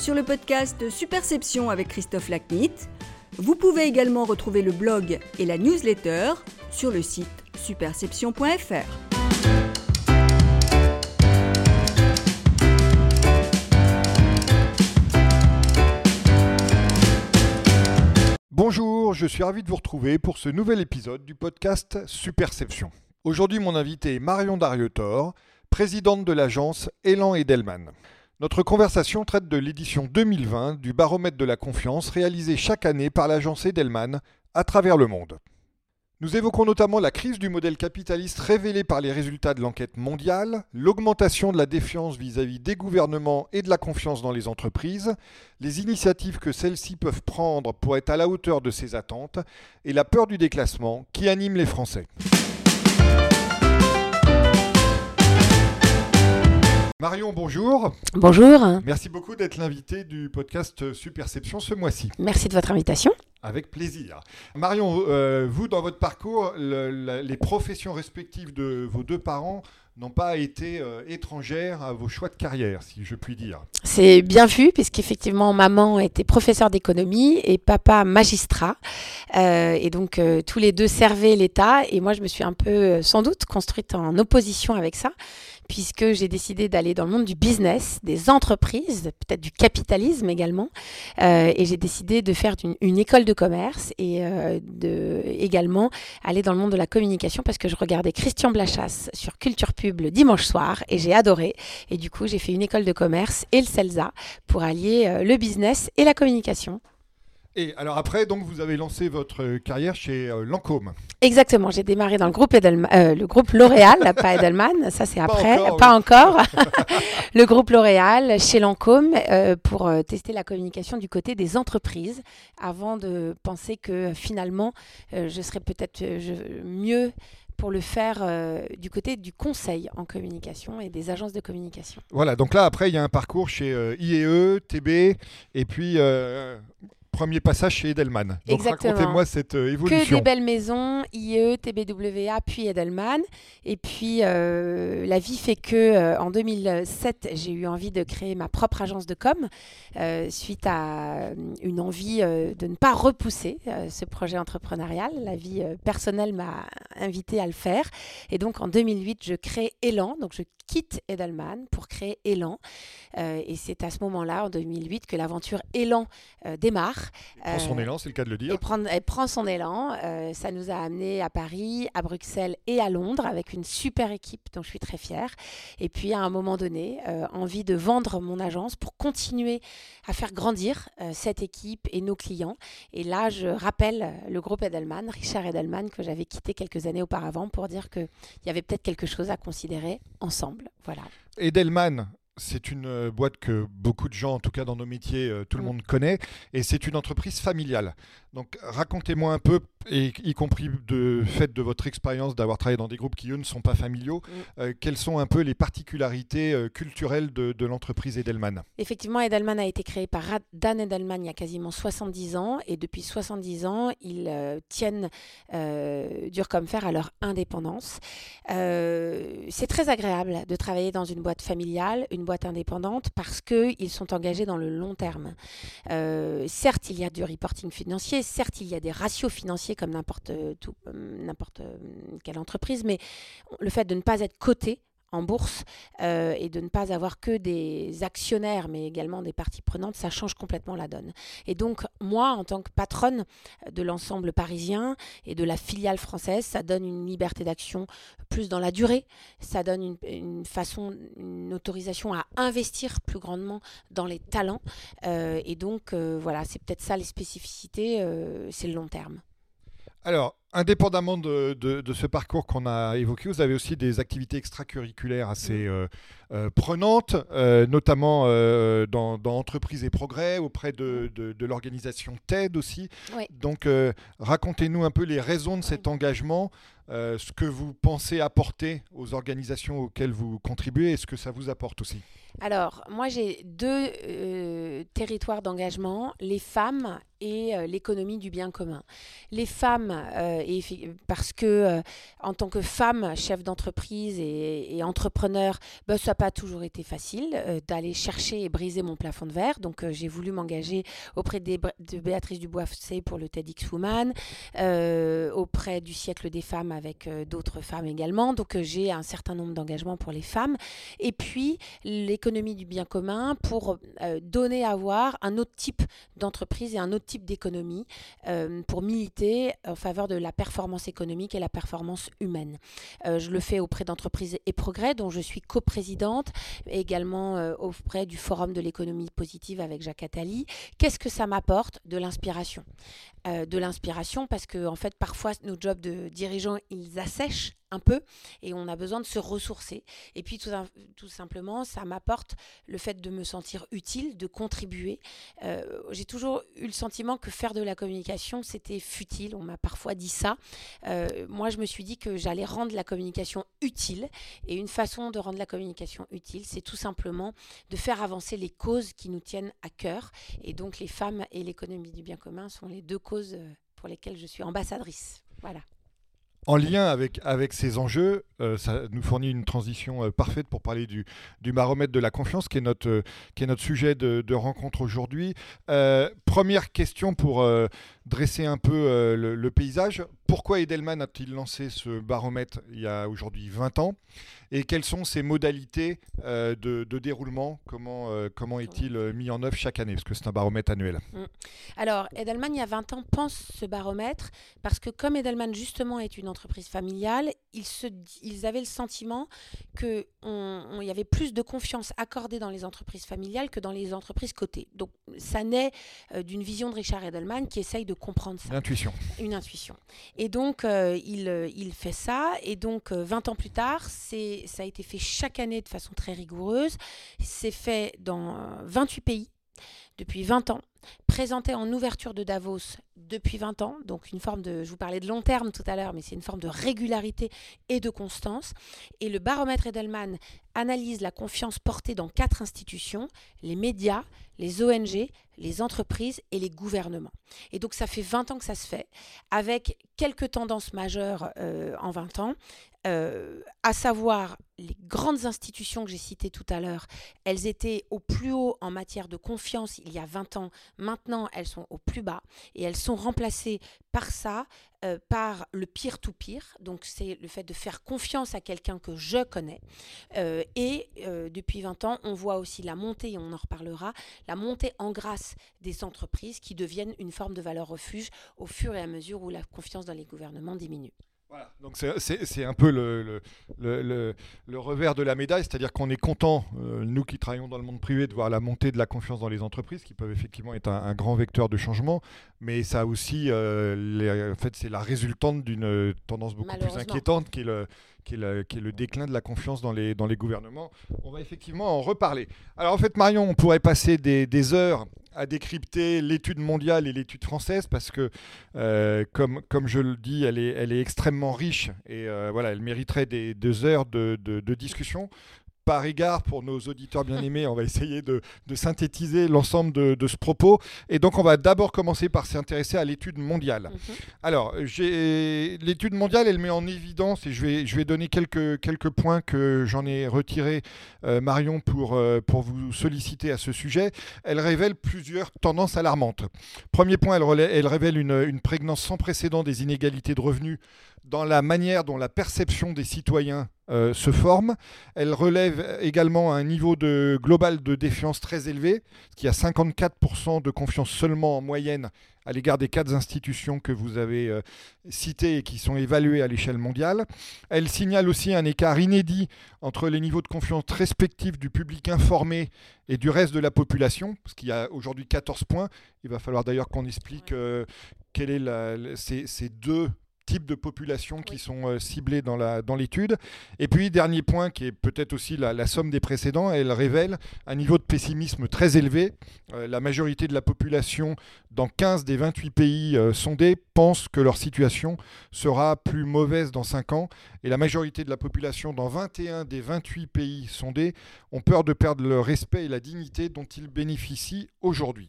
sur le podcast Superception avec Christophe Lacnit. Vous pouvez également retrouver le blog et la newsletter sur le site superception.fr. Bonjour, je suis ravi de vous retrouver pour ce nouvel épisode du podcast Superception. Aujourd'hui, mon invité est Marion Dariotor, présidente de l'agence Elan Edelman. Notre conversation traite de l'édition 2020 du baromètre de la confiance réalisé chaque année par l'agence Edelman à travers le monde. Nous évoquons notamment la crise du modèle capitaliste révélée par les résultats de l'enquête mondiale, l'augmentation de la défiance vis-à-vis des gouvernements et de la confiance dans les entreprises, les initiatives que celles-ci peuvent prendre pour être à la hauteur de ces attentes et la peur du déclassement qui anime les Français. Marion, bonjour. Bonjour. Merci beaucoup d'être l'invité du podcast Superception ce mois-ci. Merci de votre invitation. Avec plaisir. Marion, euh, vous, dans votre parcours, les professions respectives de vos deux parents n'ont pas été euh, étrangères à vos choix de carrière, si je puis dire. C'est bien vu, puisqu'effectivement, maman était professeure d'économie et papa magistrat. Euh, et donc, tous les deux servaient l'État. Et moi, je me suis un peu, sans doute, construite en opposition avec ça puisque j'ai décidé d'aller dans le monde du business, des entreprises, peut-être du capitalisme également. Euh, et j'ai décidé de faire une, école de commerce et euh, également aller dans le monde de la communication parce que je regardais Christian Blachas sur Culture Pub le dimanche soir et j'ai adoré. Et du coup, j'ai fait une école de commerce et le CELSA pour allier euh, le business et la communication. Et alors après, donc vous avez lancé votre carrière chez euh, Lancôme. Exactement, j'ai démarré dans le groupe, euh, le groupe L'Oréal, pas Edelman, ça c'est après, pas encore. le groupe L'Oréal chez Lancôme euh, pour tester la communication du côté des entreprises avant de penser que finalement je serais peut-être mieux pour le faire du côté du conseil en communication et des agences de communication. Voilà, donc là après il y a un parcours chez IEE, TB et puis premier passage chez Edelman. Donc racontez-moi cette euh, évolution. Que des belles maisons, IE, TBWA, puis Edelman. Et puis euh, la vie fait que euh, en 2007, j'ai eu envie de créer ma propre agence de com suite à une envie de ne pas repousser ce projet entrepreneurial. La vie personnelle m'a invité à le faire. Et donc en 2008, je crée Elan. Donc je quitte Edelman pour créer Elan. et c'est à ce moment-là, en 2008, que l'aventure Elan démarre. Elle prend son euh, élan, c'est le cas de le dire. Elle prend, son élan. Euh, ça nous a amené à Paris, à Bruxelles et à Londres avec une super équipe dont je suis très fière. Et puis à un moment donné, euh, envie de vendre mon agence pour continuer à faire grandir cette équipe et nos clients. Et là, je rappelle le groupe Edelman, Richard Edelman, que j'avais quitté quelques années auparavant pour dire qu'il y avait peut-être quelque chose à considérer ensemble. Voilà. Edelman, c'est une euh, boîte que beaucoup de gens, en tout cas dans nos métiers, euh, tout le mm. monde connaît, et c'est une entreprise familiale. Donc racontez-moi un peu, et y compris de fait de votre expérience d'avoir travaillé dans des groupes qui, eux, ne sont pas familiaux, mm. euh, quelles sont un peu les particularités culturelles de, l'entreprise Edelman? Effectivement, Edelman a été créé par Dan Edelman il y a quasiment 70 ans, et depuis 70 ans, ils tiennent dur comme fer à leur indépendance. c'est très agréable de travailler dans une boîte familiale, une boîte indépendante parce qu'ils sont engagés dans le long terme. Euh, certes, il y a du reporting financier, certes, il y a des ratios financiers comme n'importe euh, quelle entreprise, mais le fait de ne pas être coté en bourse euh, et de ne pas avoir que des actionnaires, mais également des parties prenantes, ça change complètement la donne. Et donc, moi, en tant que patronne de l'ensemble parisien et de la filiale française, ça donne une liberté d'action plus dans la durée, ça donne une, façon, une autorisation à investir plus grandement dans les talents. Euh, et donc, euh, voilà, c'est peut-être ça les spécificités, c'est le long terme. Alors, indépendamment de, ce parcours qu'on a évoqué, vous avez aussi des activités extracurriculaires assez euh, euh, prenantes, euh, notamment dans, Entreprises et Progrès, auprès de, l'organisation TED aussi. Donc, racontez-nous un peu les raisons de cet engagement, ce que vous pensez apporter aux organisations auxquelles vous contribuez et ce que ça vous apporte aussi. Alors, moi, j'ai deux territoires d'engagement, les femmes et l'économie du bien commun. Les femmes, et parce que en tant que femme, chef d'entreprise et, entrepreneur, ben, ça n'a pas toujours été facile d'aller chercher et briser mon plafond de verre. Donc j'ai voulu m'engager auprès de Béatrice dubois pour le TEDx Woman, auprès du siècle des femmes avec d'autres femmes également. Donc j'ai un certain nombre d'engagements pour les femmes. Et puis l'économie du bien commun pour donner à voir un autre type d'entreprise et un autre type d'économie euh, pour militer en faveur de la performance économique et la performance humaine. Euh, je le fais auprès d'entreprises et progrès dont je suis coprésidente, également euh, auprès du Forum de l'économie positive avec Jacques Attali. Qu'est-ce que ça m'apporte? De l'inspiration. de l'inspiration parce que en fait parfois nos jobs de dirigeants ils assèchent un peu et on a besoin de se ressourcer. Et puis tout, simplement, ça m'apporte le fait de me sentir utile, de contribuer. Euh, j'ai toujours eu le sentiment que faire de la communication, c'était futile. On m'a parfois dit ça. Euh, moi, je me suis dit que j'allais rendre la communication utile. Et une façon de rendre la communication utile, c'est tout simplement de faire avancer les causes qui nous tiennent à cœur. Et donc les femmes et l'économie du bien commun sont les deux causes euh, pour lesquelles je suis ambassadrice. Voilà. En lien avec, avec ces enjeux, euh, ça nous fournit une transition euh, parfaite pour parler du, du, baromètre de la confiance, qui est notre, euh, qui est notre sujet de, rencontre aujourd'hui. première question pour dresser un peu le, paysage. Pourquoi Edelman a-t-il lancé ce baromètre il y a aujourd'hui 20 ans? Et quelles sont ses modalités de, déroulement? Comment, comment est-il mis en œuvre chaque année? Parce que c'est un baromètre annuel. Mm. Alors, Edelman, il y a 20 ans, pense ce baromètre parce que comme Edelman, justement, est une entreprise familiale, ils, se, ils avaient le sentiment qu'il y avait plus de confiance accordée dans les entreprises familiales que dans les entreprises cotées. Donc ça naît euh, d'une vision de Richard Edelman qui essaye de comprendre ça. Une intuition. Une intuition. Et donc euh, il, euh, il, fait ça, et donc 20 ans plus tard, ça a été fait chaque année de façon très rigoureuse. C'est fait dans 28 pays depuis 20 ans présenté en ouverture de Davos depuis 20 ans, donc une forme de, je vous parlais de long terme tout à l'heure, mais c'est une forme de régularité et de constance. Et le baromètre Edelman analyse la confiance portée dans quatre institutions, les médias, les ONG, les entreprises et les gouvernements. Et donc ça fait 20 ans que ça se fait, avec quelques tendances majeures euh, en 20 ans. Euh, à savoir les grandes institutions que j'ai citées tout à l'heure, elles étaient au plus haut en matière de confiance il y a 20 ans. Maintenant, elles sont au plus bas et elles sont remplacées par ça, euh, par le peer-to-peer. Donc, c'est le fait de faire confiance à quelqu'un que je connais. Euh, et depuis 20 ans, on voit aussi la montée, et on en reparlera, la montée en grâce des entreprises qui deviennent une forme de valeur refuge au fur et à mesure où la confiance dans les gouvernements diminue. Voilà, donc c'est un peu le, le, le, revers de la médaille, c'est-à-dire qu'on est content, euh, nous qui travaillons dans le monde privé, de voir la montée de la confiance dans les entreprises, qui peuvent effectivement être un, grand vecteur de changement, mais ça aussi, euh, en fait, c'est la résultante d'une tendance beaucoup plus inquiétante qui est le, qui est, le, qui est, le, déclin de la confiance dans les, dans les gouvernements. On va effectivement en reparler. Alors en fait, Marion, on pourrait passer des, des heures à décrypter l'étude mondiale et l'étude française parce que, euh, comme, je le dis, elle est, elle est extrêmement riche et euh, voilà, elle mériterait des, deux heures de discussion par égard pour nos auditeurs bien-aimés, on va essayer de, synthétiser l'ensemble de, ce propos. Et donc, on va d'abord commencer par s'intéresser à l'étude mondiale. Mhm. Alors, l'étude mondiale, elle met en évidence, et je vais, je vais donner quelques, quelques points que j'en ai retirés, euh, Marion, pour, euh, pour vous solliciter à ce sujet. Elle révèle plusieurs tendances alarmantes. Premier point, elle, elle révèle une, une prégnance sans précédent des inégalités de revenus dans la manière dont la perception des citoyens euh, se forme. Elle relève également un niveau global de défiance très élevé, qui a 54% de confiance seulement en moyenne à l'égard des quatre institutions que vous avez euh, citées et qui sont évaluées à l'échelle mondiale. Elle signale aussi un écart inédit entre les niveaux de confiance respectifs du public informé et du reste de la population, parce qu'il y a aujourd'hui 14 points. Il va falloir d'ailleurs qu'on explique euh, quel est ces, ces deux types de populations qui sont ciblées dans l'étude. Dans et puis, dernier point qui est peut-être aussi la, la, somme des précédents, elle révèle un niveau de pessimisme très élevé. la majorité de la population dans 15 des 28 pays sondés pense que leur situation sera plus mauvaise dans 5 ans. Et la majorité de la population dans 21 des 28 pays sondés ont peur de perdre le respect et la dignité dont ils bénéficient aujourd'hui.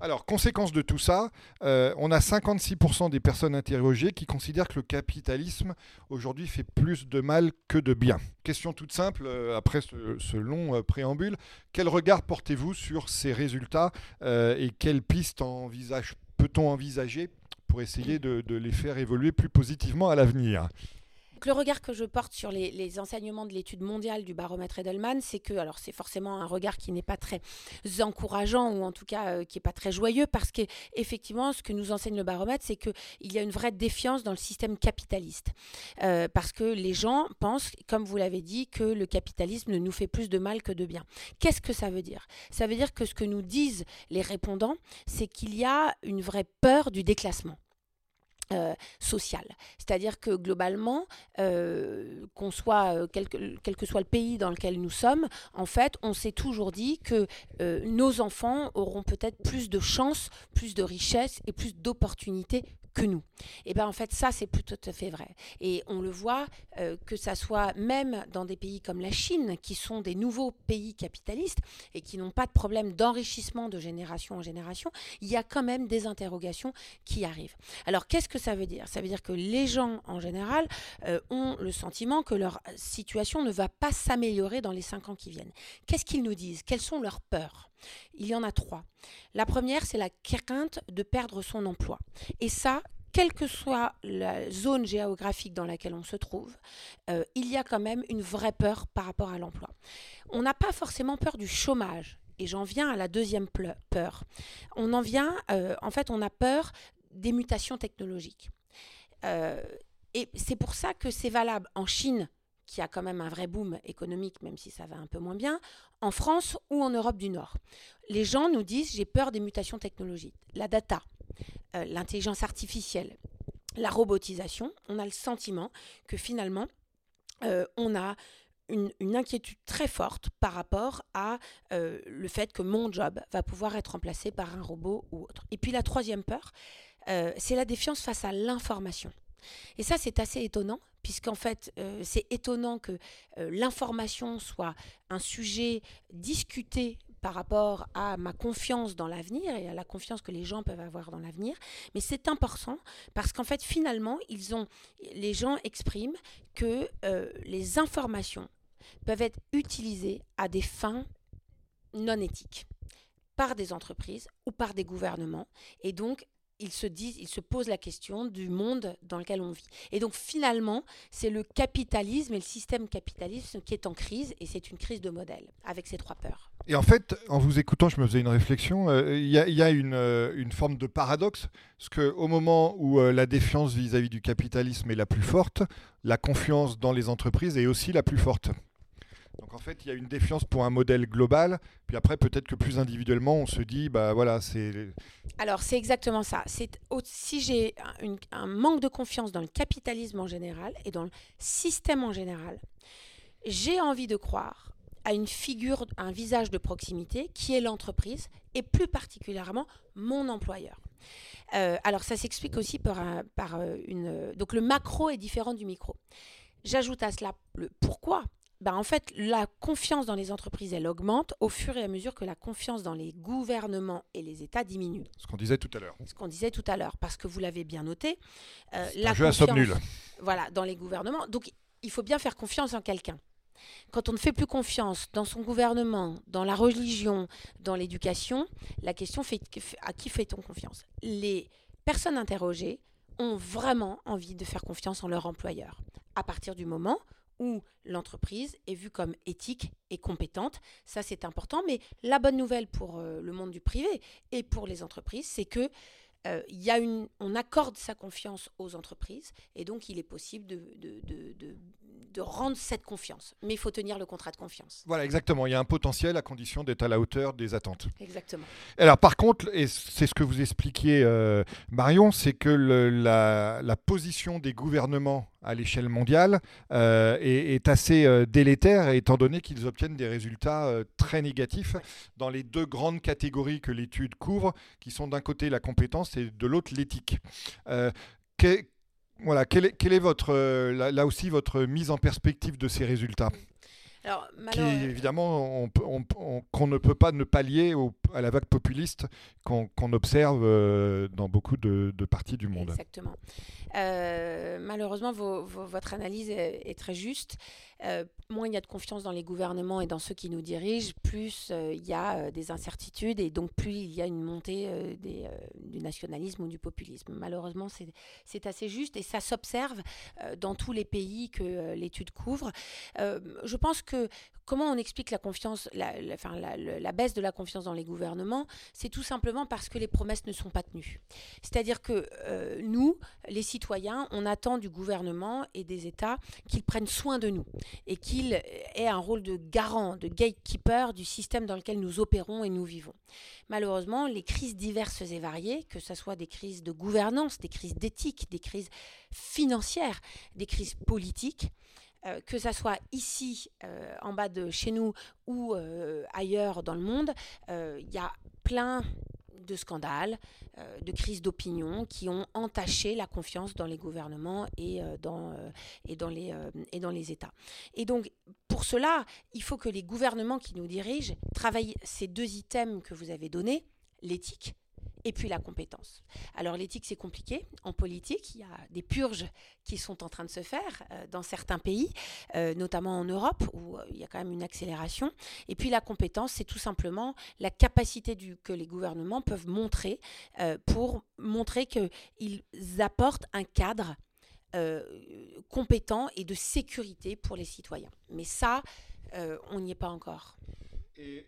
Alors, conséquence de tout ça, euh, on a 56% des personnes interrogées qui considèrent que le capitalisme aujourd'hui fait plus de mal que de bien. Question toute simple, euh, après ce, long euh, préambule, quel regard portez-vous sur ces résultats et quelles pistes peut-on envisager pour essayer de les faire évoluer plus positivement à l'avenir? Le regard que je porte sur les, enseignements de l'étude mondiale du baromètre Edelman, c'est que, alors c'est forcément un regard qui n'est pas très encourageant ou en tout cas euh, qui n'est pas très joyeux parce qu'effectivement, ce que nous enseigne le baromètre, c'est qu'il y a une vraie défiance dans le système capitaliste. Euh, parce que les gens pensent, comme vous l'avez dit, que le capitalisme nous fait plus de mal que de bien. Qu'est-ce que ça veut dire? Ça veut dire que ce que nous disent les répondants, c'est qu'il y a une vraie peur du déclassement. Euh, social. C'est-à-dire que globalement, euh, qu'on soit, euh, quel, que, soit le pays dans lequel nous sommes, en fait, on s'est toujours dit que nos enfants auront peut-être plus de chances, plus de richesses et plus d'opportunités que nous. Et eh bien en fait ça c'est plus tout à fait vrai. Et on le voit euh, que ça soit même dans des pays comme la Chine qui sont des nouveaux pays capitalistes et qui n'ont pas de problème d'enrichissement de génération en génération, il y a quand même des interrogations qui arrivent. Alors qu'est-ce que ça veut dire? Ça veut dire que les gens en général euh, ont le sentiment que leur situation ne va pas s'améliorer dans les cinq ans qui viennent. Qu'est-ce qu'ils nous disent? Quelles sont leurs peurs? Il y en a trois. La première, c'est la crainte de perdre son emploi. Et ça, quelle que soit la zone géographique dans laquelle on se trouve, euh, il y a quand même une vraie peur par rapport à l'emploi. On n'a pas forcément peur du chômage. Et j'en viens à la deuxième peur. On en vient, euh, en fait, on a peur des mutations technologiques. Euh, et c'est pour ça que c'est valable en Chine qui a quand même un vrai boom économique, même si ça va un peu moins bien, en France ou en Europe du Nord. Les gens nous disent j'ai peur des mutations technologiques. La data, euh, l'intelligence artificielle, la robotisation, on a le sentiment que finalement, euh, on a une, inquiétude très forte par rapport à euh, le fait que mon job va pouvoir être remplacé par un robot ou autre. Et puis la troisième peur, c'est la défiance face à l'information. Et ça, c'est assez étonnant, puisqu'en fait, euh, c'est étonnant que euh, l'information soit un sujet discuté par rapport à ma confiance dans l'avenir et à la confiance que les gens peuvent avoir dans l'avenir. Mais c'est important parce qu'en fait, finalement, les gens expriment que euh, les informations peuvent être utilisées à des fins non éthiques par des entreprises ou par des gouvernements. Et donc, ils se posent la question du monde dans lequel on vit. Et donc finalement, c'est le capitalisme et le système capitaliste qui est en crise, et c'est une crise de modèle, avec ces trois peurs. Et en fait, en vous écoutant, je me faisais une réflexion. Euh, il y, a, euh, une, forme de paradoxe, parce qu'au moment où euh, la défiance vis à -vis du capitalisme est la plus forte, la confiance dans les entreprises est aussi la plus forte. Donc en fait, il y a une défiance pour un modèle global, puis après peut-être que plus individuellement, on se dit, bah voilà, c'est... Alors c'est exactement ça. C'est si j'ai un, manque de confiance dans le capitalisme en général et dans le système en général, j'ai envie de croire à une figure, un visage de proximité qui est l'entreprise et plus particulièrement mon employeur. Euh, alors ça s'explique aussi par, par euh, une... Donc le macro est différent du micro. J'ajoute à cela le pourquoi bah, en fait, la confiance dans les entreprises, elle augmente au fur et à mesure que la confiance dans les gouvernements et les États diminue. Ce qu'on disait tout à l'heure. Ce qu'on disait tout à l'heure, parce que vous l'avez bien noté. Euh, la un jeu confiance, à nul. Voilà, dans les gouvernements. Donc, il faut bien faire confiance en quelqu'un. Quand on ne fait plus confiance dans son gouvernement, dans la religion, dans l'éducation, la question fait à qui fait-on confiance? Les personnes interrogées ont vraiment envie de faire confiance en leur employeur. À partir du moment où l'entreprise est vue comme éthique et compétente. Ça, c'est important. Mais la bonne nouvelle pour euh, le monde du privé et pour les entreprises, c'est que euh, on accorde sa confiance aux entreprises et donc il est possible de rendre cette confiance. Mais il faut tenir le contrat de confiance. Voilà, exactement. Il y a un potentiel à condition d'être à la hauteur des attentes. Exactement. Alors, par contre, et c'est ce que vous expliquiez, euh, Marion, c'est que le, la, la, position des gouvernements à l'échelle mondiale euh, est, est, assez euh, délétère, étant donné qu'ils obtiennent des résultats très négatifs dans les deux grandes catégories que l'étude couvre, qui sont d'un côté la compétence et de l'autre l'éthique. Que, voilà, quelle est, quelle est votre, euh, là, là, aussi votre mise en perspective de ces résultats Alors, qui évidemment on, on, on, qu'on ne peut pas ne pallier au, à la vague populiste qu'on, qu'on observe euh, dans beaucoup de, de, parties du monde. Exactement. Euh, malheureusement, vos, vos, votre analyse est, est très juste. Euh, moins il y a de confiance dans les gouvernements et dans ceux qui nous dirigent, plus euh, il y a euh, des incertitudes et donc plus il y a une montée du nationalisme ou du populisme. Malheureusement, c'est assez juste et ça s'observe dans tous les pays que l'étude couvre. je pense que comment on explique la baisse de la confiance dans les gouvernements C'est tout simplement parce que les promesses ne sont pas tenues. C'est-à-dire que nous, les citoyens, on attend du gouvernement et des États qu'ils prennent soin de nous et qu'ils aient un rôle de garant, de gatekeeper du système dans lequel nous opérons et nous vivons. Malheureusement, les crises diverses et variées, que ce soit des crises de gouvernance, des crises d'éthique, des crises financières, des crises politiques, euh, que ça soit ici, euh, en bas de chez nous, ou euh, ailleurs dans le monde, il y a plein de scandales, euh, de crises d'opinion qui ont entaché la confiance dans les gouvernements et, euh, dans, et, dans les, et dans les États. Et donc, pour cela, il faut que les gouvernements qui nous dirigent travaillent ces deux items que vous avez donnés, l'éthique et puis la compétence. Alors l'éthique, c'est compliqué. En politique, il y a des purges qui sont en train de se faire euh, dans certains pays, euh, notamment en Europe, où euh, il y a quand même une accélération. Et puis la compétence, c'est tout simplement la capacité que les gouvernements peuvent montrer pour montrer qu'ils apportent un cadre compétent et de sécurité pour les citoyens. Mais ça, on n'y est pas encore. Et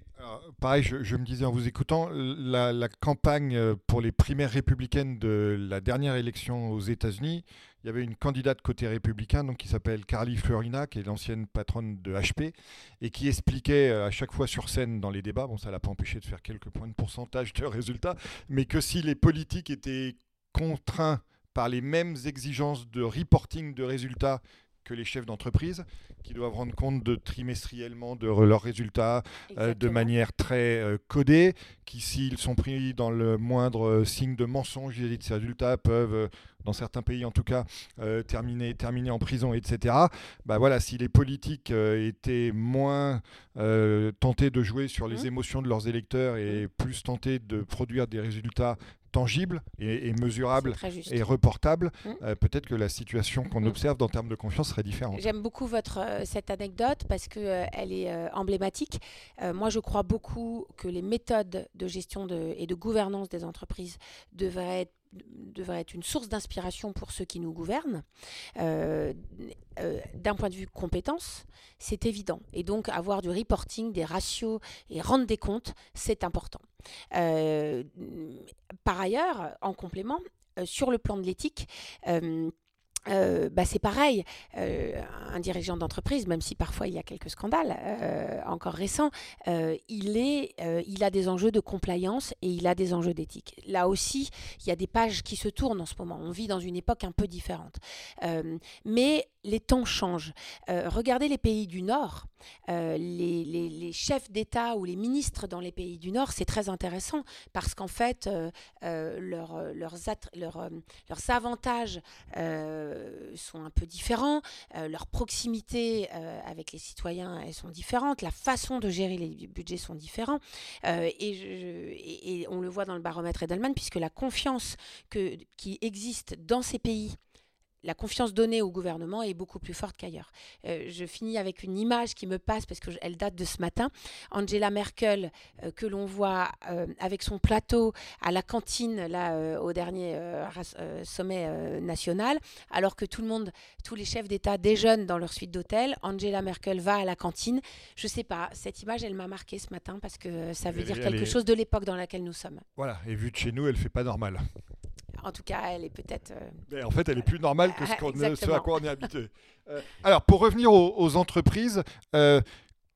pareil, je, me disais en vous écoutant, la, la, campagne pour les primaires républicaines de la dernière élection aux États-Unis, il y avait une candidate côté républicain donc, qui s'appelle Carly Fiorina, qui est l'ancienne patronne de HP, et qui expliquait à chaque fois sur scène dans les débats, bon ça l'a pas empêché de faire quelques points de pourcentage de résultats, mais que si les politiques étaient contraints par les mêmes exigences de reporting de résultats que les chefs d'entreprise, qui doivent rendre compte de trimestriellement de leurs résultats euh, de manière très euh, codée, qui s'ils sont pris dans le moindre euh, signe de mensonge vis-à-vis de ces résultats peuvent, dans certains pays en tout cas, euh, terminer, terminer en prison, etc. Bah voilà, si les politiques euh, étaient moins tentés de jouer sur les mmh. émotions de leurs électeurs et mmh. plus tentés de produire des résultats tangible et, et mesurable et reportable, mmh. euh, peut-être que la situation qu'on mmh. observe en termes de confiance serait différente. J'aime beaucoup votre, euh, cette anecdote parce qu'elle euh, elle est emblématique. Moi, je crois beaucoup que les méthodes de gestion de, et de gouvernance des entreprises devraient être devrait être une source d'inspiration pour ceux qui nous gouvernent. Euh, euh, D'un point de vue compétence, c'est évident. Et donc avoir du reporting, des ratios et rendre des comptes, c'est important. Euh, par ailleurs, en complément, sur le plan de l'éthique, euh, bah c'est pareil, euh, un dirigeant d'entreprise, même si parfois il y a quelques scandales euh, encore récents, euh, il, est, il a des enjeux de compliance et il a des enjeux d'éthique. Là aussi, il y a des pages qui se tournent en ce moment. On vit dans une époque un peu différente. Mais les temps changent. Euh, regardez les pays du Nord, euh, les, chefs d'État ou les ministres dans les pays du Nord, c'est très intéressant parce qu'en fait, euh, euh leur, leurs, leur, leurs avantages sont un peu différents, leur proximité avec les citoyens, elles sont différentes, la façon de gérer les budgets sont différents. Et, et, on le voit dans le baromètre Edelman, puisque la confiance que, qui existe dans ces pays la confiance donnée au gouvernement est beaucoup plus forte qu'ailleurs. Euh, je finis avec une image qui me passe parce qu'elle date de ce matin. Angela Merkel, euh, que l'on voit euh, avec son plateau à la cantine là, au dernier sommet national, alors que tout le monde, tous les chefs d'État déjeunent dans leur suite d'hôtel. Angela Merkel va à la cantine. Je sais pas, cette image, elle m'a marqué ce matin parce que ça veut elle, dire quelque est... chose de l'époque dans laquelle nous sommes. Voilà, et vu de chez nous, elle fait pas normal En tout cas, elle est peut-être. Mais en fait, elle est plus normale que ce, à quoi on est habitué. alors, pour revenir aux, entreprises,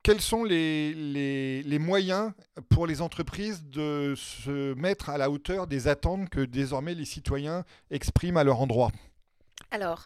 quels sont les, les, moyens pour les entreprises de se mettre à la hauteur des attentes que désormais les citoyens expriment à leur endroit? Alors,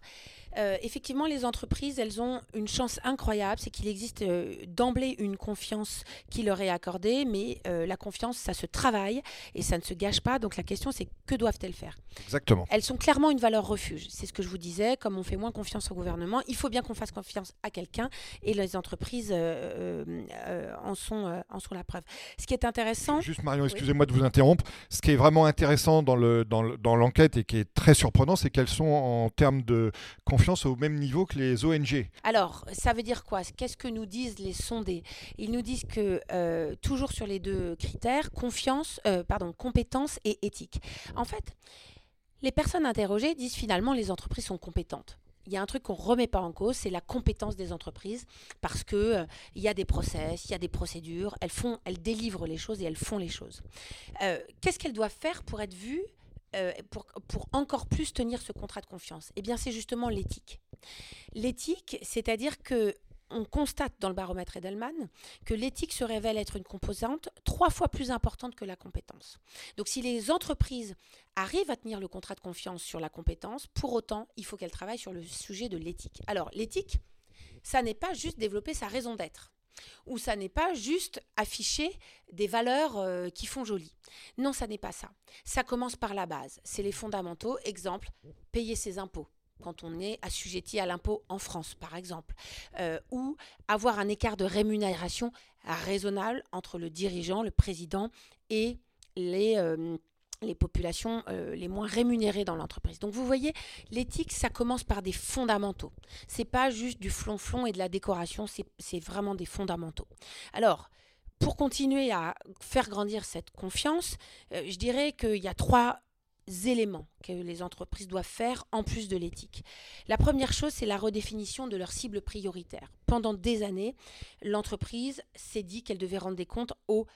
euh, effectivement, les entreprises, elles ont une chance incroyable, c'est qu'il existe euh, d'emblée une confiance qui leur est accordée, mais euh, la confiance, ça se travaille et ça ne se gâche pas. Donc la question, c'est que doivent-elles faire? Exactement. Elles sont clairement une valeur refuge. C'est ce que je vous disais, comme on fait moins confiance au gouvernement, il faut bien qu'on fasse confiance à quelqu'un et les entreprises en, sont, en sont la preuve. Ce qui est intéressant... Juste Marion, excusez-moi de vous interrompre. Ce qui est vraiment intéressant dans l'enquête dans, dans et qui est très surprenant, c'est qu'elles sont en termes de confiance au même niveau que les ONG. Alors, ça veut dire quoi? Qu'est-ce que nous disent les sondés? Ils nous disent que, euh, toujours sur les deux critères, confiance, euh, pardon, compétence et éthique. En fait, les personnes interrogées disent finalement les entreprises sont compétentes il y a un truc qu'on ne remet pas en cause, c'est la compétence des entreprises, parce qu'il euh, il y a des process, il y a des procédures, elles, font, elles délivrent les choses et elles font les choses. Qu'est-ce qu'elles doivent faire pour être vues euh, pour, pour, encore plus tenir ce contrat de confiance Eh bien, c'est justement l'éthique. L'éthique, c'est-à-dire que on constate dans le baromètre Edelman que l'éthique se révèle être une composante trois fois plus importante que la compétence. Donc si les entreprises arrivent à tenir le contrat de confiance sur la compétence, pour autant, il faut qu'elles travaillent sur le sujet de l'éthique. Alors l'éthique, ça n'est pas juste développer sa raison d'être où ça n'est pas juste afficher des valeurs euh, qui font joli. Non, ça n'est pas ça. Ça commence par la base. C'est les fondamentaux. Exemple, payer ses impôts quand on est assujetti à l'impôt en France, par exemple, euh, ou avoir un écart de rémunération raisonnable entre le dirigeant, le président et les... Euh, les populations euh, les moins rémunérées dans l'entreprise. Donc vous voyez, l'éthique, ça commence par des fondamentaux. C'est pas juste du flonflon et de la décoration, c'est vraiment des fondamentaux. Alors, pour continuer à faire grandir cette confiance, euh, je dirais qu'il y a trois éléments que les entreprises doivent faire en plus de l'éthique. La première chose, c'est la redéfinition de leur cible prioritaire. Pendant des années, l'entreprise s'est dit qu'elle devait rendre des comptes aux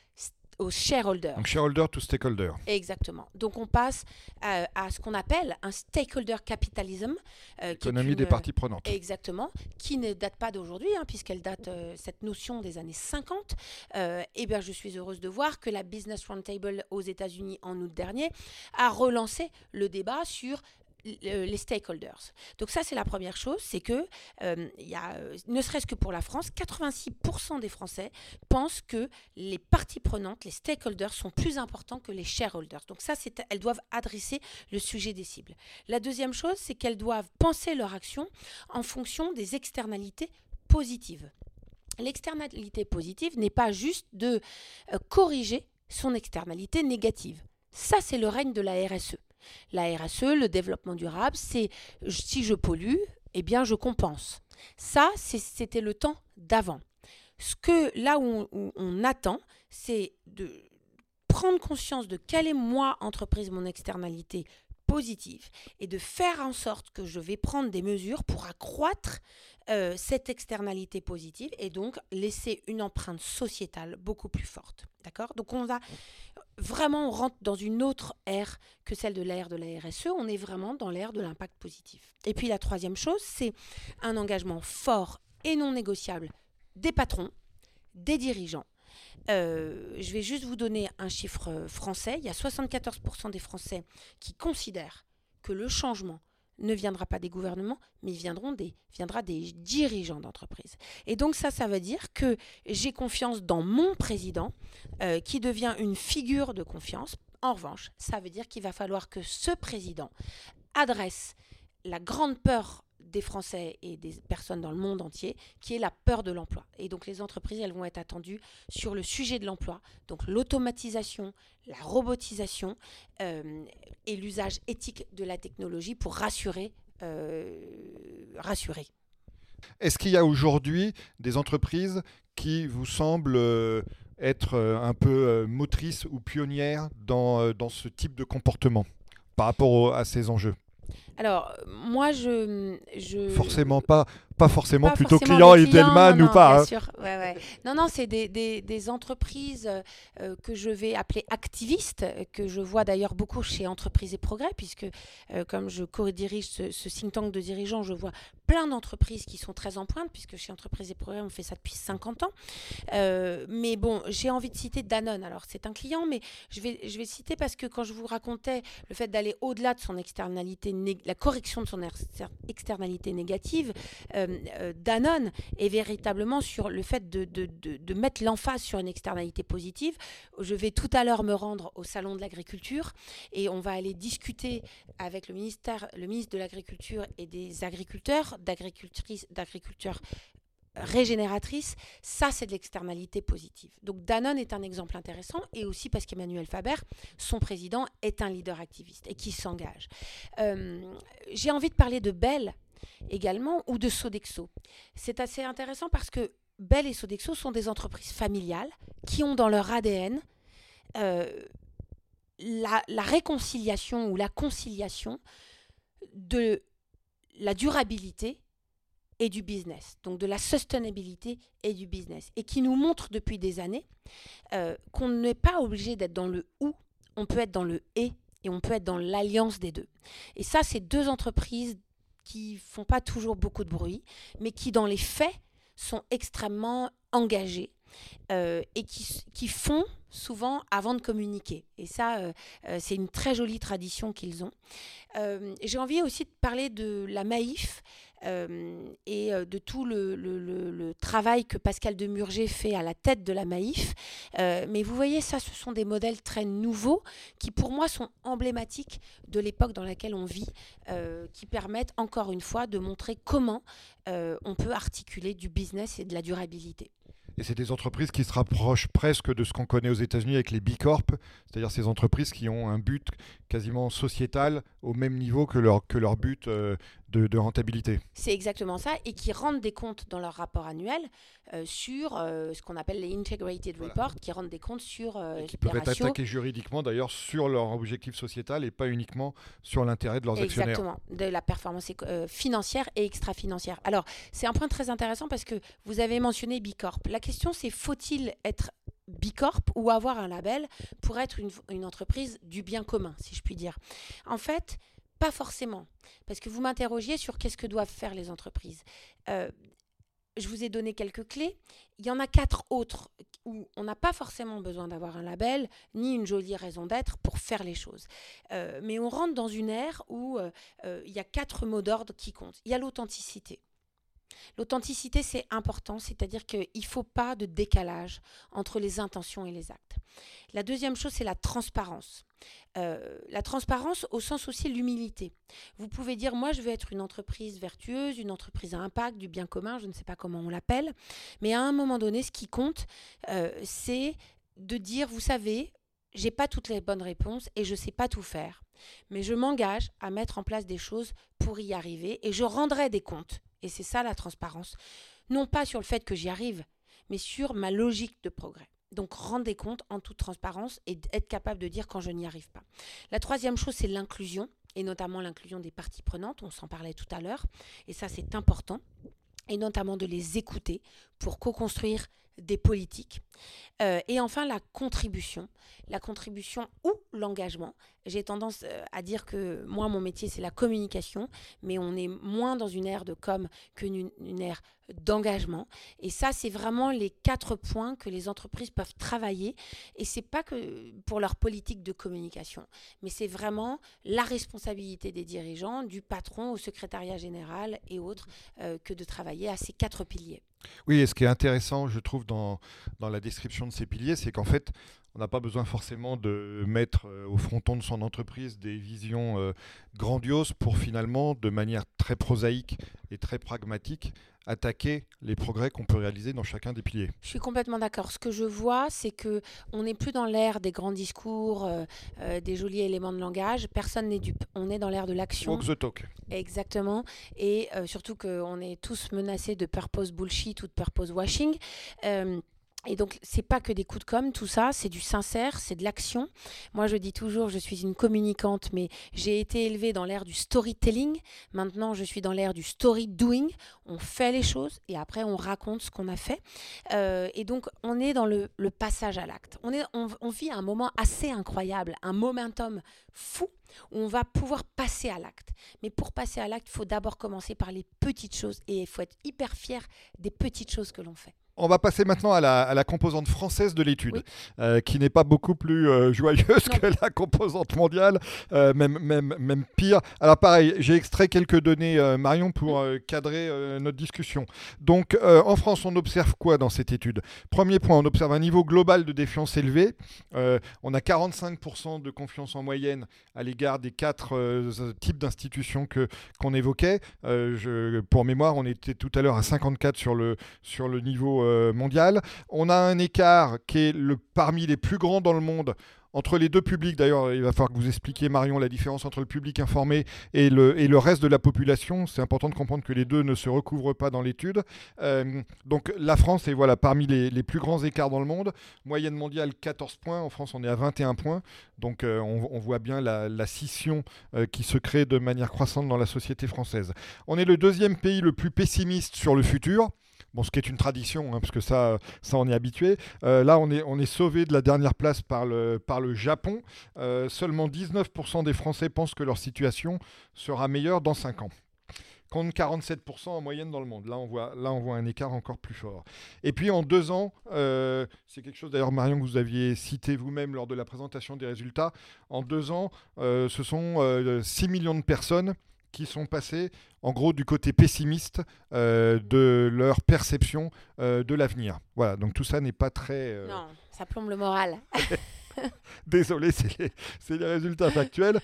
aux shareholders. Donc shareholder to stakeholder. Exactement. Donc on passe à, ce qu'on appelle un stakeholder capitalism. Euh, Économie des parties prenantes. Exactement, qui ne date pas d'aujourd'hui, hein, puisqu'elle date, euh, cette notion des années 50. Euh, et bien je suis heureuse de voir que la Business Roundtable aux États-Unis en août dernier a relancé le débat sur les stakeholders. Donc ça, c'est la première chose, c'est que euh, y a, euh, ne serait-ce que pour la France, 86% des Français pensent que les parties prenantes, les stakeholders, sont plus importants que les shareholders. Donc ça, c'est, elles doivent adresser le sujet des cibles. La deuxième chose, c'est qu'elles doivent penser leur action en fonction des externalités positives. L'externalité positive n'est pas juste de euh, corriger son externalité négative. Ça, c'est le règne de la RSE. La RSE, le développement durable, c'est si je pollue, eh bien je compense. Ça, c'était le temps d'avant. Ce que là où on, attend, c'est de prendre conscience de quelle est moi, entreprise, mon externalité positive et de faire en sorte que je vais prendre des mesures pour accroître euh, cette externalité positive et donc laisser une empreinte sociétale beaucoup plus forte. D'accord? Donc on va vraiment, on rentre dans une autre ère que celle de l'ère de la RSE. On est vraiment dans l'ère de l'impact positif. Et puis la troisième chose, c'est un engagement fort et non négociable des patrons, des dirigeants. Euh, je vais juste vous donner un chiffre français. Il y a 74% des Français qui considèrent que le changement ne viendra pas des gouvernements, mais viendront des, viendra des dirigeants d'entreprise. Et donc ça, ça veut dire que j'ai confiance dans mon président, euh, qui devient une figure de confiance. En revanche, ça veut dire qu'il va falloir que ce président adresse la grande peur des Français et des personnes dans le monde entier, qui est la peur de l'emploi. Et donc les entreprises, elles vont être attendues sur le sujet de l'emploi, donc l'automatisation, la robotisation euh, et l'usage éthique de la technologie pour rassurer. Euh, rassurer. Est-ce qu'il y a aujourd'hui des entreprises qui vous semblent euh, être un peu motrices ou pionnières dans, dans ce type de comportement par rapport à ces enjeux? Alors, moi, je, je... Forcément pas, pas forcément plutôt client Edelman ou pas. Hein. Non, non, c'est des, des, entreprises euh, que je vais appeler activistes, que je vois d'ailleurs beaucoup chez Entreprises et Progrès, puisque comme je co-dirige ce, ce, think tank de dirigeants, je vois plein d'entreprises qui sont très en pointe, puisque chez Entreprises et Progrès, on fait ça depuis 50 ans. mais bon, j'ai envie de citer Danone. Alors, c'est un client, mais je vais, je vais citer parce que quand je vous racontais le fait d'aller au-delà de son externalité, la correction de son externalité négative, euh, euh, Danone est véritablement sur le fait de, de, de, mettre l'emphase sur une externalité positive. Je vais tout à l'heure me rendre au salon de l'agriculture et on va aller discuter avec le ministère, le ministre de l'Agriculture et des agriculteurs, d'agricultrices, d'agriculteurs régénératrice, ça c'est de l'externalité positive. Donc Danone est un exemple intéressant et aussi parce qu'Emmanuel Faber, son président, est un leader activiste et qui s'engage. Euh, j'ai envie de parler de Bell également ou de Sodexo. C'est assez intéressant parce que Bell et Sodexo sont des entreprises familiales qui ont dans leur ADN euh, la, la réconciliation ou la conciliation de la durabilité et du business, donc de la sustainability et du business, et qui nous montre depuis des années euh, qu'on n'est pas obligé d'être dans le ou, on peut être dans le et, et on peut être dans l'alliance des deux. Et ça, c'est deux entreprises qui font pas toujours beaucoup de bruit, mais qui dans les faits sont extrêmement engagées euh, et qui, qui, font souvent avant de communiquer. Et ça, euh, c'est une très jolie tradition qu'ils ont. J'ai envie aussi de parler de la Maïf, euh, et euh, de tout le, travail que Pascal Demurger fait à la tête de la Maïf. Euh, mais vous voyez, ça, ce sont des modèles très nouveaux qui, pour moi, sont emblématiques de l'époque dans laquelle on vit, qui permettent, encore une fois, de montrer comment on peut articuler du business et de la durabilité. Et c'est des entreprises qui se rapprochent presque de ce qu'on connaît aux États-Unis avec les B Corp, c'est-à-dire ces entreprises qui ont un but quasiment sociétal au même niveau que leur, que leur but euh, de, rentabilité. C'est exactement ça, et qui rendent des comptes dans leur rapport annuel euh, sur euh, ce qu'on appelle les Integrated Reports, qui rendent des comptes sur... et qui peuvent être attaqués juridiquement d'ailleurs sur leur objectif sociétal et pas uniquement sur l'intérêt de leurs actionnaires. Exactement, de la performance financière et extra-financière. Alors, c'est un point très intéressant parce que vous avez mentionné B Corp. La question c'est faut-il être Bicorp ou avoir un label pour être une, entreprise du bien commun, si je puis dire? En fait, pas forcément, parce que vous m'interrogiez sur qu'est-ce que doivent faire les entreprises. Euh, je vous ai donné quelques clés. Il y en a quatre autres où on n'a pas forcément besoin d'avoir un label ni une jolie raison d'être pour faire les choses. Euh, mais on rentre dans une ère où euh, il y a quatre mots d'ordre qui comptent. Il y a l'authenticité. L'authenticité, c'est important, c'est-à-dire qu'il ne faut pas de décalage entre les intentions et les actes. La deuxième chose, c'est la transparence. Euh, la transparence au sens aussi l'humilité. Vous pouvez dire, moi, je veux être une entreprise vertueuse, une entreprise à impact, du bien commun, je ne sais pas comment on l'appelle, mais à un moment donné, ce qui compte, euh, c'est de dire, vous savez, j'ai pas toutes les bonnes réponses et je ne sais pas tout faire. Mais je m'engage à mettre en place des choses pour y arriver et je rendrai des comptes et c'est ça la transparence. Non pas sur le fait que j'y arrive, mais sur ma logique de progrès. Donc rendez compte en toute transparence et être capable de dire quand je n'y arrive pas. La troisième chose, c'est l'inclusion, et notamment l'inclusion des parties prenantes, on s'en parlait tout à l'heure, et ça c'est important, et notamment de les écouter pour co-construire des politiques. Euh, et enfin, la contribution. La contribution ou l'engagement. J'ai tendance euh, à dire que moi, mon métier, c'est la communication, mais on est moins dans une ère de com qu'une une ère d'engagement. Et ça, c'est vraiment les quatre points que les entreprises peuvent travailler. Et c'est pas que pour leur politique de communication, mais c'est vraiment la responsabilité des dirigeants, du patron au secrétariat général et autres, euh, que de travailler à ces quatre piliers. Oui, et ce qui est intéressant, je trouve, dans, la description de ces piliers, c'est qu'en fait, on n'a pas besoin forcément de mettre euh, au fronton de son entreprise des visions euh, grandioses pour finalement, de manière très prosaïque et très pragmatique, attaquer les progrès qu'on peut réaliser dans chacun des piliers. Je suis complètement d'accord. Ce que je vois, c'est que on n'est plus dans l'ère des grands discours, euh, des jolis éléments de langage. Personne n'est dupe. On est dans l'ère de l'action. Walk the talk. Exactement. Et surtout qu'on est tous menacés de purpose bullshit ou de purpose washing. Et donc, c'est pas que des coups de com, tout ça, c'est du sincère, c'est de l'action. Moi, je dis toujours, je suis une communicante, mais j'ai été élevée dans l'ère du storytelling. Maintenant, je suis dans l'ère du story doing. On fait les choses et après, on raconte ce qu'on a fait. Euh, et donc, on est dans le, passage à l'acte. On, on, on vit un moment assez incroyable, un momentum fou où on va pouvoir passer à l'acte. Mais pour passer à l'acte, il faut d'abord commencer par les petites choses et il faut être hyper fier des petites choses que l'on fait. On va passer maintenant à la, composante française de l'étude, euh, qui n'est pas beaucoup plus euh, joyeuse que la composante mondiale, euh, même, même, même pire. Alors pareil, j'ai extrait quelques données, Marion, pour cadrer notre discussion. Donc en France, on observe quoi dans cette étude? Premier point, on observe un niveau global de défiance élevé. on a 45% de confiance en moyenne à l'égard des quatre types d'institutions qu'on évoquait. Je, pour mémoire, on était tout à l'heure à 54 sur le, sur le niveau mondiale. On a un écart qui est le, parmi les plus grands dans le monde entre les deux publics, d'ailleurs, il va falloir que vous expliquiez, Marion, la différence entre le public informé et le, et le reste de la population. C'est important de comprendre que les deux ne se recouvrent pas dans l'étude. Euh, donc la France est voilà, parmi les, plus grands écarts dans le monde. Moyenne mondiale 14 points, en France on est à 21 points. Donc euh, on, voit bien la, scission qui se crée de manière croissante dans la société française. On est le deuxième pays le plus pessimiste sur le futur. Bon, ce qui est une tradition, hein, parce que ça, ça on est habitué. Euh, là, on est, on est sauvé de la dernière place par le, par le Japon. Euh, seulement 19% des Français pensent que leur situation sera meilleure dans 5 ans contre 47% en moyenne dans le monde. Là on, voit, là, on voit un écart encore plus fort. Et puis en deux ans, euh, c'est quelque chose d'ailleurs, Marion, que vous aviez cité vous-même lors de la présentation des résultats. En deux ans, ce sont 6 millions de personnes qui sont passés en gros du côté pessimiste euh, de leur perception euh, de l'avenir. Voilà, donc tout ça n'est pas très... Euh, non, ça plombe le moral. Désolé, c'est les, résultats factuels.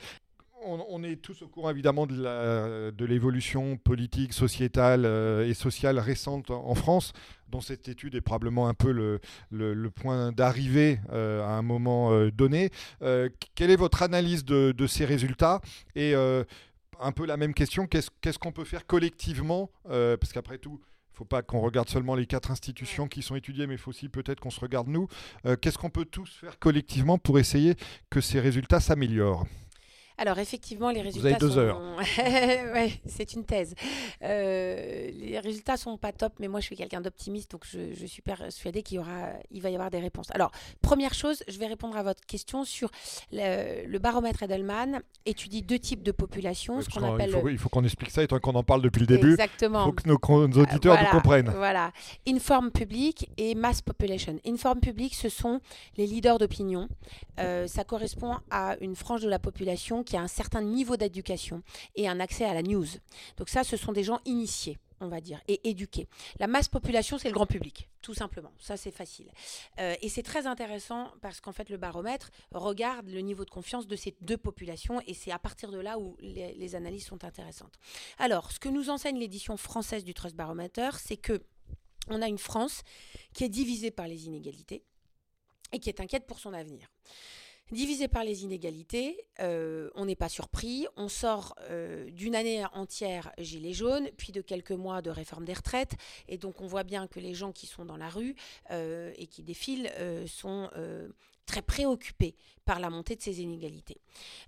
On, est tous au courant évidemment de l'évolution politique, sociétale et sociale récente en France, dont cette étude est probablement un peu le, le, point d'arrivée à un moment donné. quelle est votre analyse de, de ces résultats? Et un peu la même question. Qu'est-ce qu'on peut faire collectivement euh, Parce qu'après tout, il ne faut pas qu'on regarde seulement les quatre institutions qui sont étudiées, mais il faut aussi peut-être qu'on se regarde nous. Euh, qu'est-ce qu'on peut tous faire collectivement pour essayer que ces résultats s'améliorent? Alors effectivement, les résultats. Vous avez deux sont... heures. ouais, c'est une thèse. Euh, les résultats sont pas top, mais moi je suis quelqu'un d'optimiste, donc je, suis persuadée qu'il y aura, il va y avoir des réponses. Alors première chose, je vais répondre à votre question sur le, baromètre Edelman étudie deux types de populations, ce qu'on appelle. Il faut, qu'on explique ça, étant qu'on en parle depuis le début. Exactement. Il faut que nos, auditeurs nous comprennent. Voilà. Inform public et mass population. Inform public, ce sont les leaders d'opinion. Euh, ça correspond à une frange de la population qui a un certain niveau d'éducation et un accès à la news. Donc ça, ce sont des gens initiés on va dire, et éduqués. La masse population, c'est le grand public, tout simplement. Ça, c'est facile. Euh, et c'est très intéressant parce qu'en fait, le baromètre regarde le niveau de confiance de ces deux populations et c'est à partir de là où les, les, analyses sont intéressantes. Alors, ce que nous enseigne l'édition française du Trust Barometer, c'est que on a une France qui est divisée par les inégalités et qui est inquiète pour son avenir. Divisé par les inégalités, euh, on n'est pas surpris. On sort euh, d'une année entière gilet jaune, puis de quelques mois de réforme des retraites. Et donc on voit bien que les gens qui sont dans la rue euh, et qui défilent sont très préoccupés par la montée de ces inégalités.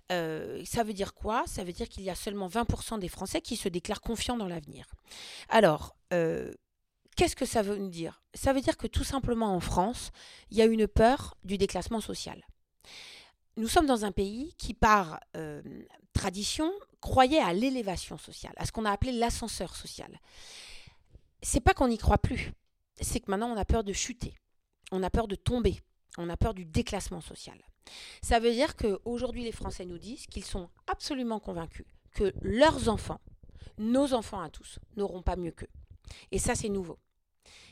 ça veut dire quoi? Ça veut dire qu'il y a seulement 20% des Français qui se déclarent confiants dans l'avenir. Alors, Qu'est-ce que ça veut dire? Ça veut dire que tout simplement en France, il y a une peur du déclassement social nous sommes dans un pays qui, par euh, tradition, croyait à l'élévation sociale, à ce qu'on a appelé l'ascenseur social. C'est pas qu'on n'y croit plus, c'est que maintenant on a peur de chuter, on a peur de tomber, on a peur du déclassement social. Ça veut dire qu'aujourd'hui les Français nous disent qu'ils sont absolument convaincus que leurs enfants, nos enfants à tous, n'auront pas mieux qu'eux. Et ça c'est nouveau.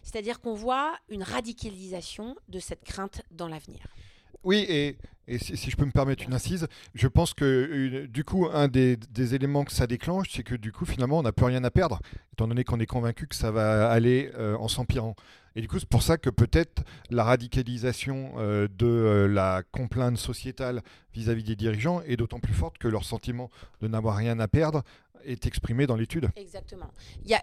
C'est-à-dire qu'on voit une radicalisation de cette crainte dans l'avenir. Oui, et, si, je peux me permettre une incise, je pense que du coup, un des, éléments que ça déclenche, c'est que du coup, finalement, on n'a plus rien à perdre, étant donné qu'on est convaincu que ça va aller euh, en s'empirant. Et du coup, c'est pour ça que peut-être la radicalisation euh, de euh, la complainte sociétale vis-à-vis des dirigeants est d'autant plus forte que leur sentiment de n'avoir rien à perdre est exprimé dans l'étude. Exactement.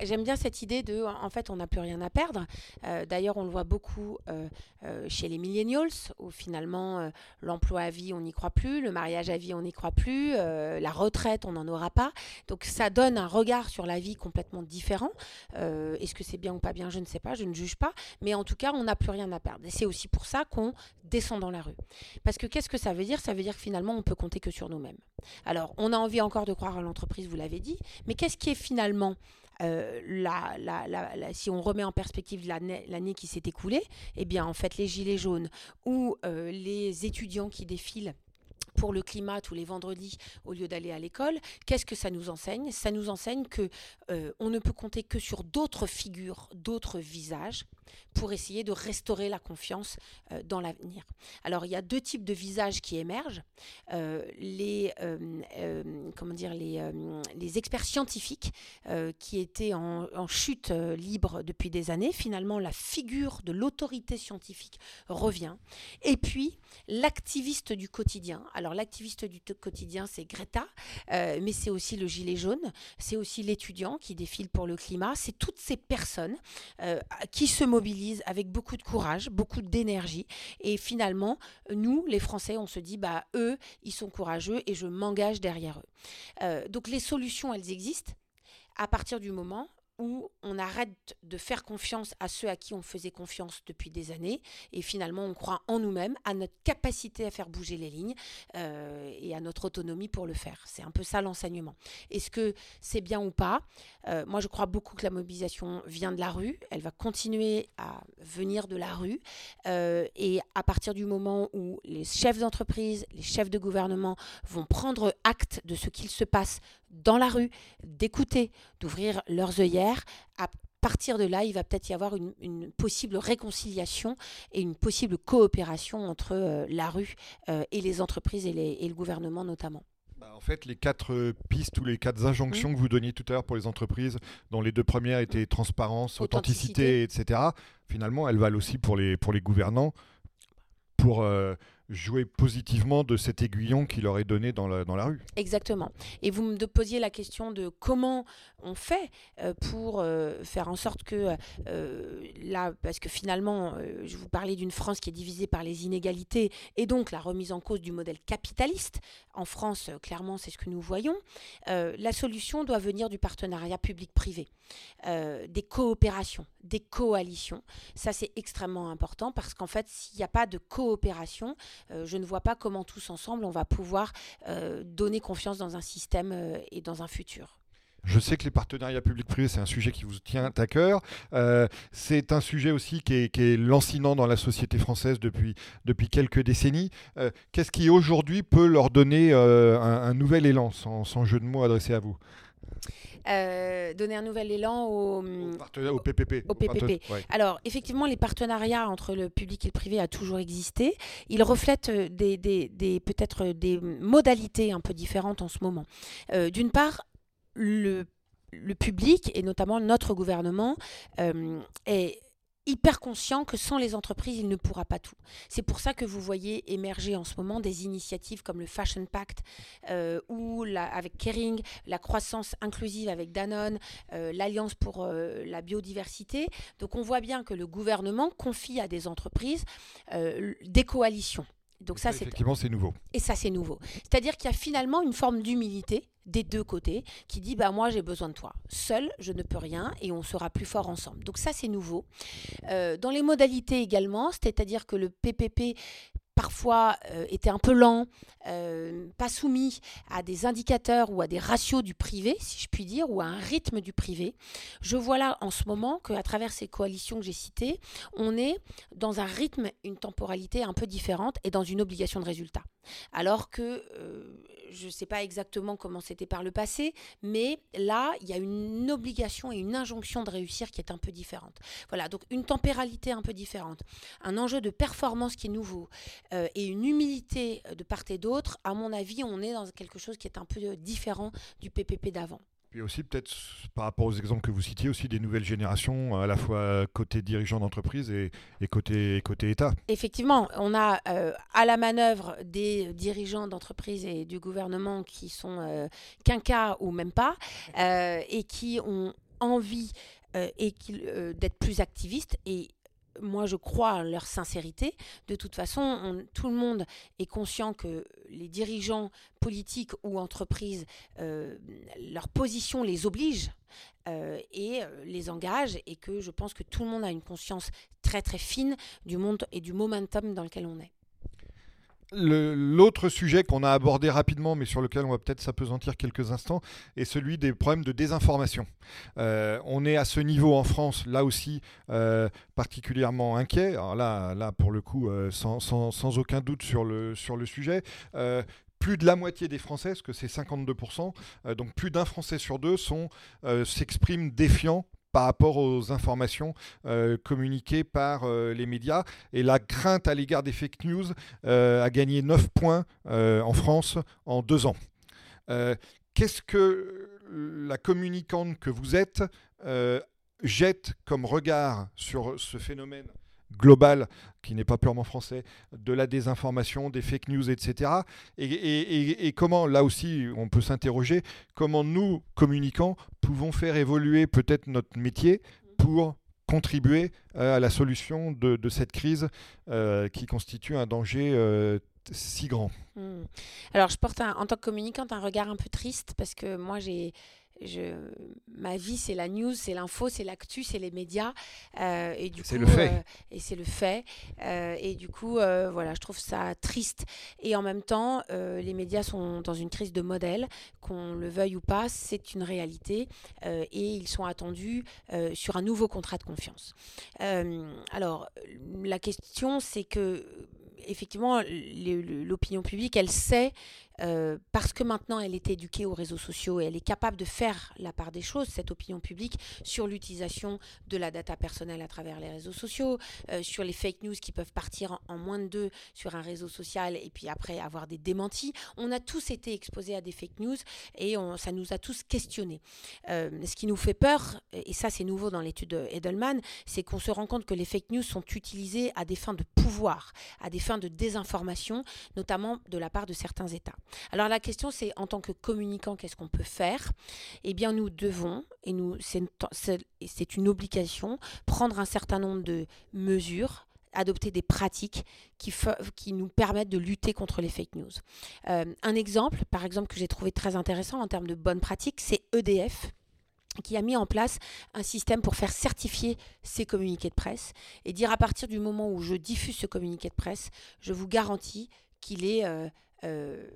J'aime bien cette idée de, en fait, on n'a plus rien à perdre. Euh, d'ailleurs, on le voit beaucoup euh, euh, chez les millennials, où finalement, l'emploi à vie, on n'y croit plus, le mariage à vie, on n'y croit plus, la retraite, on n'en aura pas. Donc, ça donne un regard sur la vie complètement différent. Est-ce que c'est bien ou pas bien Je ne sais pas, je ne juge pas. Mais en tout cas, on n'a plus rien à perdre. Et c'est aussi pour ça qu'on descend dans la rue. Parce que qu'est-ce que ça veut dire? Ça veut dire que finalement, on peut compter que sur nous-mêmes. Alors, on a envie encore de croire à l'entreprise, vous l'avez dit, mais qu'est-ce qui est finalement euh, si on remet en perspective l'année qui s'est écoulée, eh bien en fait les gilets jaunes ou euh, les étudiants qui défilent pour le climat tous les vendredis au lieu d'aller à l'école, qu'est-ce que ça nous enseigne? Ça nous enseigne que euh, on ne peut compter que sur d'autres figures, d'autres visages pour essayer de restaurer la confiance euh, dans l'avenir. Alors il y a deux types de visages qui émergent. Euh, les, comment dire, les, les experts scientifiques qui étaient en, en chute libre depuis des années, finalement la figure de l'autorité scientifique revient. Et puis l'activiste du quotidien. Alors l'activiste du quotidien, c'est Greta, euh, mais c'est aussi le gilet jaune, c'est aussi l'étudiant qui défile pour le climat, c'est toutes ces personnes euh, qui se mobilisent avec beaucoup de courage, beaucoup d'énergie. Et finalement, nous, les Français, on se dit, bah eux, ils sont courageux et je m'engage derrière eux. Euh, donc les solutions, elles existent à partir du moment où on arrête de faire confiance à ceux à qui on faisait confiance depuis des années et finalement on croit en nous-mêmes, à notre capacité à faire bouger les lignes euh, et à notre autonomie pour le faire. C'est un peu ça l'enseignement. Est-ce que c'est bien ou pas? Euh, Moi je crois beaucoup que la mobilisation vient de la rue, elle va continuer à venir de la rue euh, et à partir du moment où les chefs d'entreprise, les chefs de gouvernement vont prendre acte de ce qu'il se passe dans la rue, d'écouter, d'ouvrir leurs œillères. À partir de là, il va peut-être y avoir une, possible réconciliation et une possible coopération entre euh, la rue euh, et les entreprises et, le gouvernement notamment. Bah, en fait, les quatre euh, pistes ou les quatre injonctions mmh. que vous donniez tout à l'heure pour les entreprises, dont les deux premières étaient transparence, authenticité, etc., finalement, elles valent aussi pour les, pour les gouvernants pour jouer positivement de cet aiguillon qui leur est donné dans la, dans la rue. Exactement. Et vous me posiez la question de comment on fait euh, pour euh, faire en sorte que euh, là, parce que finalement, je vous parlais d'une France qui est divisée par les inégalités et donc la remise en cause du modèle capitaliste. En France, clairement, c'est ce que nous voyons. la solution doit venir du partenariat public-privé, des coopérations, des coalitions. Ça, c'est extrêmement important parce qu'en fait, s'il n'y a pas de coopération, je ne vois pas comment tous ensemble on va pouvoir euh, donner confiance dans un système euh, et dans un futur. Je sais que les partenariats publics-privés, c'est un sujet qui vous tient à cœur. c'est un sujet aussi qui est, lancinant dans la société française depuis quelques décennies. Qu'est-ce qui aujourd'hui peut leur donner un, nouvel élan, sans jeu de mots adressé à vous? Euh, donner un nouvel élan au, au, PPP. Au PPP. Alors, effectivement, les partenariats entre le public et le privé a toujours existé. Ils reflètent euh, des, des, des peut-être des modalités un peu différentes en ce moment. Euh, d'une part, le, le, public, et notamment notre gouvernement, est hyper conscient que sans les entreprises, il ne pourra pas tout. C'est pour ça que vous voyez émerger en ce moment des initiatives comme le Fashion Pact euh, ou avec Kering, la croissance inclusive avec Danone, euh, l'Alliance pour euh, la biodiversité. Donc on voit bien que le gouvernement confie à des entreprises des coalitions. Donc ça, c'est effectivement c'est nouveau. Et ça c'est nouveau. C'est-à-dire qu'il y a finalement une forme d'humilité des deux côtés qui dit bah moi j'ai besoin de toi. Seul je ne peux rien et on sera plus fort ensemble. Donc ça c'est nouveau. Euh, dans les modalités également, c'est-à-dire que le PPP parfois euh, était un peu lent, euh, pas soumis à des indicateurs ou à des ratios du privé, si je puis dire, ou à un rythme du privé. Je vois là en ce moment qu'à travers ces coalitions que j'ai citées, on est dans un rythme, une temporalité un peu différente et dans une obligation de résultat. Alors que euh, je ne sais pas exactement comment c'était par le passé, mais là, il y a une obligation et une injonction de réussir qui est un peu différente. Voilà, donc une tempéralité un peu différente, un enjeu de performance qui est nouveau euh, et une humilité de part et d'autre. À mon avis, on est dans quelque chose qui est un peu différent du PPP d'avant. Puis aussi peut-être par rapport aux exemples que vous citiez, aussi des nouvelles générations, à la fois côté dirigeants d'entreprise et, côté, côté État. Effectivement, on a à la manœuvre des dirigeants d'entreprise et du gouvernement qui sont quinquas ou même pas, et qui ont envie et d'être plus activistes et moi, je crois en leur sincérité. De toute façon, tout le monde est conscient que les dirigeants politiques ou entreprises, euh, leur position les oblige euh, et euh, les engage, et que je pense que tout le monde a une conscience très très fine du monde et du momentum dans lequel on est. L'autre sujet qu'on a abordé rapidement, mais sur lequel on va peut-être s'apesantir quelques instants, est celui des problèmes de désinformation. Euh, on est à ce niveau en France, là aussi, euh, particulièrement inquiet. Alors là, là, pour le coup, euh, sans, aucun doute sur le, sur le sujet plus de la moitié des Français, parce que c'est 52%, donc plus d'un Français sur deux s'expriment défiants par rapport aux informations euh, communiquées par euh, les médias. Et la crainte à l'égard des fake news euh, a gagné 9 points en France en deux ans. Qu'est-ce que la communicante que vous êtes jette comme regard sur ce phénomène global, qui n'est pas purement français, de la désinformation, des fake news, etc. Et, comment, là aussi, on peut s'interroger, comment nous, communicants, pouvons faire évoluer peut-être notre métier pour contribuer euh, à la solution de, cette crise euh, qui constitue un danger euh, si grand. Hmm. Alors, je porte en tant que communicante un regard un peu triste parce que moi, j'ai je, ma vie, c'est la news, c'est l'info, c'est l'actu, c'est les médias. Euh, et du c'est le fait. Euh, et c'est le fait. Euh, et du coup, voilà, je trouve ça triste. Et en même temps, les médias sont dans une crise de modèle, qu'on le veuille ou pas, c'est une réalité. et ils sont attendus sur un nouveau contrat de confiance. alors, la question, c'est que effectivement, l'opinion publique, elle sait euh, parce que maintenant elle est éduquée aux réseaux sociaux et elle est capable de faire la part des choses, cette opinion publique, sur l'utilisation de la data personnelle à travers les réseaux sociaux, euh, sur les fake news qui peuvent partir en, moins de deux sur un réseau social et puis après avoir des démentis. On a tous été exposés à des fake news et ça nous a tous questionnés. Euh, ce qui nous fait peur, et ça c'est nouveau dans l'étude Edelman, c'est qu'on se rend compte que les fake news sont utilisées à des fins de pouvoir, à des fins de désinformation, notamment de la part de certains États. Alors la question c'est en tant que communicant, qu'est-ce qu'on peut faire? Eh bien nous devons, et nous c'est une obligation, prendre un certain nombre de mesures adopter des pratiques qui, nous permettent de lutter contre les fake news. Euh, un exemple, par exemple, que j'ai trouvé très intéressant en termes de bonnes pratiques, c'est EDF qui a mis en place un système pour faire certifier ses communiqués de presse et dire à partir du moment où je diffuse ce communiqué de presse, je vous garantis qu'il est euh, euh,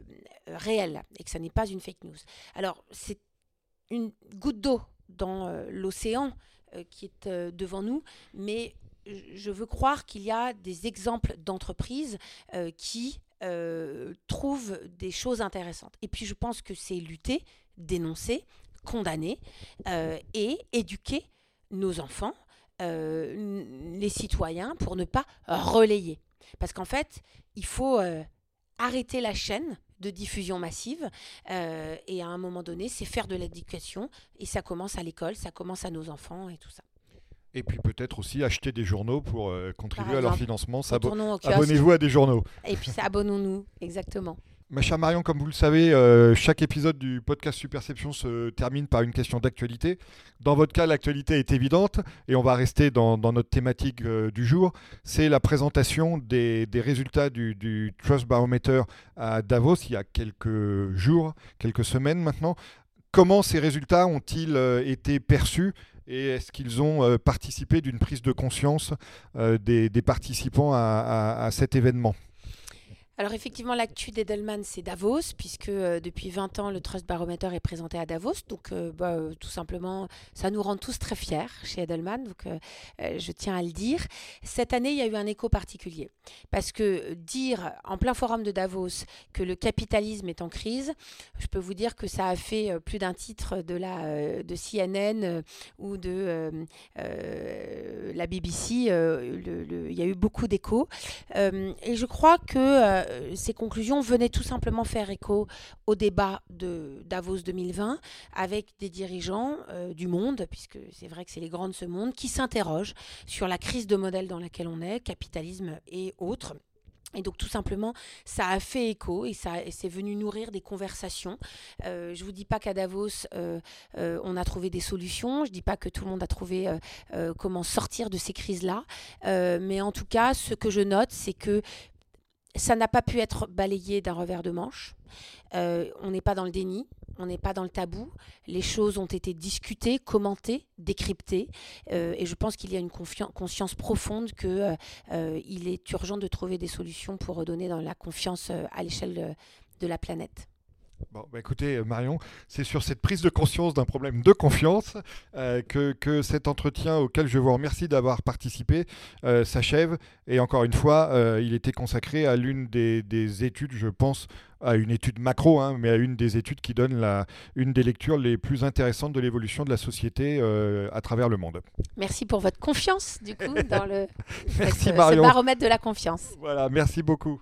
réel et que ça n'est pas une fake news. Alors, c'est une goutte d'eau dans euh, l'océan euh, qui est devant nous, mais je veux croire qu'il y a des exemples d'entreprises qui trouvent des choses intéressantes. Et puis, je pense que c'est lutter, dénoncer, condamner et éduquer nos enfants, les citoyens, pour ne pas relayer. Parce qu'en fait, il faut arrêter la chaîne de diffusion massive. Euh, et à un moment donné, c'est faire de l'éducation. Et ça commence à l'école, ça commence à nos enfants et tout ça. Et puis peut-être aussi acheter des journaux pour euh, contribuer à leur financement. Abonnez-vous à des journaux. Et puis abonnons-nous, exactement. Ma chère Marion, comme vous le savez, euh, chaque épisode du podcast Superception se termine par une question d'actualité. Dans votre cas, l'actualité est évidente et on va rester dans, notre thématique euh, du jour. C'est la présentation des, résultats du, Trust Barometer à Davos il y a quelques jours, quelques semaines maintenant. Comment ces résultats ont-ils euh, été perçus et est-ce qu'ils ont participé d'une prise de conscience des, participants à cet événement? Alors effectivement, l'actu d'Edelman, c'est Davos, puisque euh, depuis 20 ans, le Trust Barometer est présenté à Davos. Donc euh, bah, euh, tout simplement, ça nous rend tous très fiers chez Edelman, donc je tiens à le dire. Cette année, il y a eu un écho particulier, parce que dire en plein forum de Davos que le capitalisme est en crise, je peux vous dire que ça a fait plus d'un titre de, la, de CNN ou de la BBC. il y a eu beaucoup d'échos. et je crois que euh, ces conclusions venaient tout simplement faire écho au débat de Davos 2020 avec des dirigeants euh, du monde, puisque c'est vrai que c'est les grands de ce monde, qui s'interrogent sur la crise de modèle dans laquelle on est, capitalisme et autres. Et donc tout simplement, ça a fait écho et ça c'est venu nourrir des conversations. Euh, je vous dis pas qu'à Davos euh, on a trouvé des solutions. Je dis pas que tout le monde a trouvé comment sortir de ces crises-là. mais en tout cas, ce que je note, c'est que ça n'a pas pu être balayé d'un revers de manche. on n'est pas dans le déni on n'est pas dans le tabou. Les choses ont été discutées, commentées, décryptées. Euh, et je pense qu'il y a une conscience profonde qu'il euh, euh, est urgent de trouver des solutions pour redonner la confiance à l'échelle de la planète. Bon, bah écoutez, euh, Marion, c'est sur cette prise de conscience d'un problème de confiance euh, que, que, cet entretien auquel je vous remercie d'avoir participé euh, s'achève. Et encore une fois, il était consacré à l'une des, des, études, je pense, à une étude macro, hein, mais à une des études qui donne la, une des lectures les plus intéressantes de l'évolution de la société à travers le monde. Merci pour votre confiance, du coup, dans le merci, ce, Marion. ce baromètre de la confiance. Voilà, merci beaucoup.